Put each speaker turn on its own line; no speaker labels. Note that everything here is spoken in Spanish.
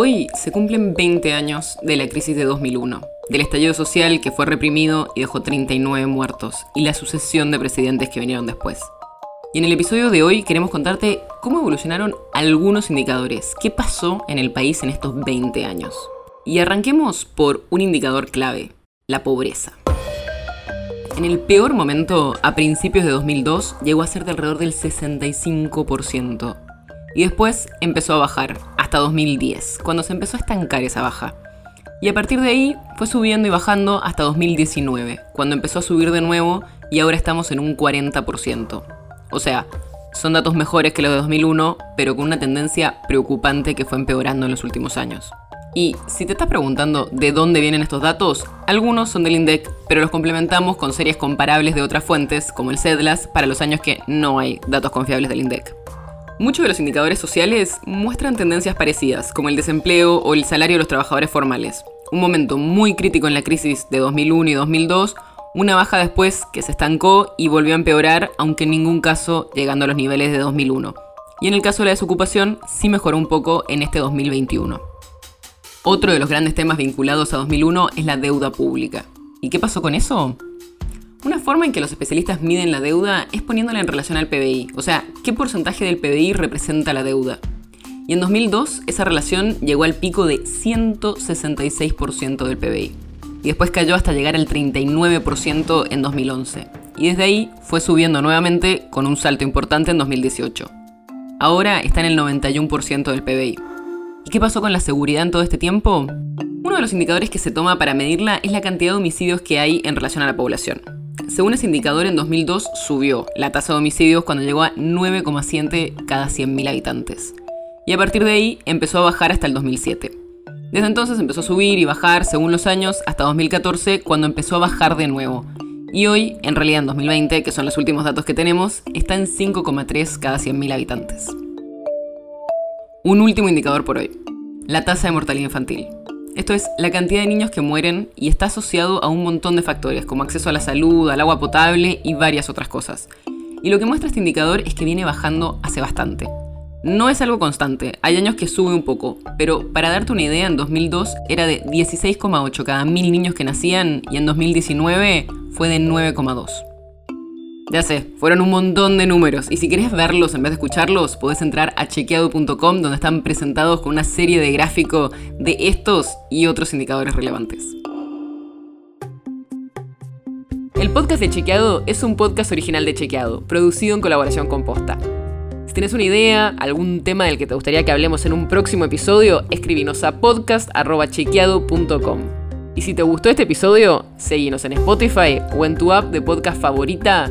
Hoy se cumplen 20 años de la crisis de 2001, del estallido social que fue reprimido y dejó 39 muertos, y la sucesión de presidentes que vinieron después. Y en el episodio de hoy queremos contarte cómo evolucionaron algunos indicadores, qué pasó en el país en estos 20 años. Y arranquemos por un indicador clave, la pobreza. En el peor momento, a principios de 2002, llegó a ser de alrededor del 65%. Y después empezó a bajar, hasta 2010, cuando se empezó a estancar esa baja. Y a partir de ahí fue subiendo y bajando hasta 2019, cuando empezó a subir de nuevo y ahora estamos en un 40%. O sea, son datos mejores que los de 2001, pero con una tendencia preocupante que fue empeorando en los últimos años. Y si te estás preguntando de dónde vienen estos datos, algunos son del INDEC, pero los complementamos con series comparables de otras fuentes, como el CEDLAS, para los años que no hay datos confiables del INDEC. Muchos de los indicadores sociales muestran tendencias parecidas, como el desempleo o el salario de los trabajadores formales. Un momento muy crítico en la crisis de 2001 y 2002, una baja después que se estancó y volvió a empeorar, aunque en ningún caso llegando a los niveles de 2001. Y en el caso de la desocupación, sí mejoró un poco en este 2021. Otro de los grandes temas vinculados a 2001 es la deuda pública. ¿Y qué pasó con eso? Una forma en que los especialistas miden la deuda es poniéndola en relación al PBI, o sea, qué porcentaje del PBI representa la deuda. Y en 2002 esa relación llegó al pico de 166% del PBI. Y después cayó hasta llegar al 39% en 2011. Y desde ahí fue subiendo nuevamente con un salto importante en 2018. Ahora está en el 91% del PBI. ¿Y qué pasó con la seguridad en todo este tiempo? Uno de los indicadores que se toma para medirla es la cantidad de homicidios que hay en relación a la población. Según ese indicador, en 2002 subió la tasa de homicidios cuando llegó a 9,7 cada 100.000 habitantes. Y a partir de ahí empezó a bajar hasta el 2007. Desde entonces empezó a subir y bajar según los años hasta 2014 cuando empezó a bajar de nuevo. Y hoy, en realidad en 2020, que son los últimos datos que tenemos, está en 5,3 cada 100.000 habitantes. Un último indicador por hoy, la tasa de mortalidad infantil. Esto es la cantidad de niños que mueren y está asociado a un montón de factores, como acceso a la salud, al agua potable y varias otras cosas. Y lo que muestra este indicador es que viene bajando hace bastante. No es algo constante, hay años que sube un poco, pero para darte una idea, en 2002 era de 16,8 cada mil niños que nacían y en 2019 fue de 9,2. Ya sé, fueron un montón de números y si querés verlos en vez de escucharlos, podés entrar a chequeado.com donde están presentados con una serie de gráficos de estos y otros indicadores relevantes. El podcast de Chequeado es un podcast original de Chequeado, producido en colaboración con Posta. Si tienes una idea, algún tema del que te gustaría que hablemos en un próximo episodio, escribinos a podcast.chequeado.com. Y si te gustó este episodio, seguinos en Spotify o en tu app de podcast favorita